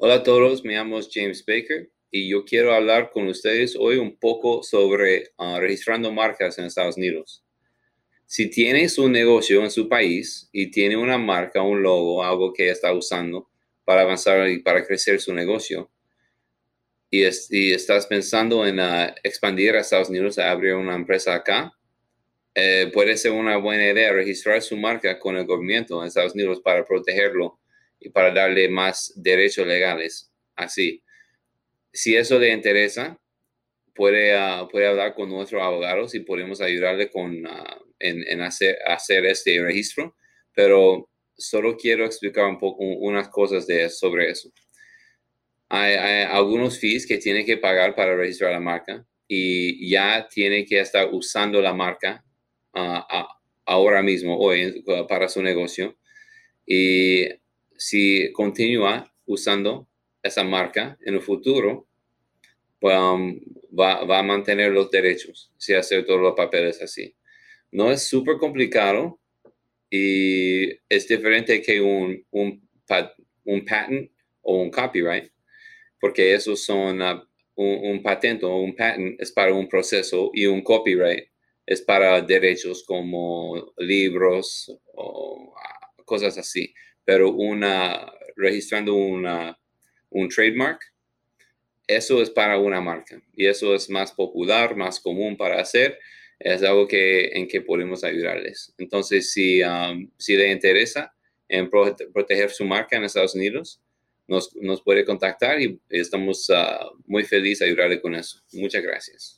Hola a todos, me llamo James Baker y yo quiero hablar con ustedes hoy un poco sobre uh, registrando marcas en Estados Unidos. Si tienes un negocio en su país y tiene una marca, un logo, algo que está usando para avanzar y para crecer su negocio, y, estás pensando en uh, expandir a Estados Unidos, abrir una empresa acá, eh, puede ser una buena idea registrar su marca con el gobierno de Estados Unidos para protegerlo y para darle más derechos legales. Así, si eso le interesa, puede, ah, puede hablar con nuestros abogados y podemos ayudarle con, ah, en, hacer, hacer este registro, pero solo quiero explicar un poco unas cosas de, sobre eso. Hay, algunos fees que tiene que pagar para registrar la marca y ya tiene que estar usando la marca ah, ahora mismo, hoy, para su negocio. Y si continúa usando esa marca en el futuro, um, va, va, a mantener los derechos si hace todos los papeles así. No es súper complicado y es diferente que un, un, un, patent o un copyright, porque esos son uh, un, un patente o un patent es para un proceso y un copyright es para derechos como libros o uh, cosas así pero una, registrando una, un trademark, eso es para una marca y eso es más popular, más común para hacer. Es algo que, en que podemos ayudarles. Entonces, si, um, si le interesa en proteger su marca en Estados Unidos, nos, nos puede contactar y estamos uh, muy felices de ayudarle con eso. Muchas gracias.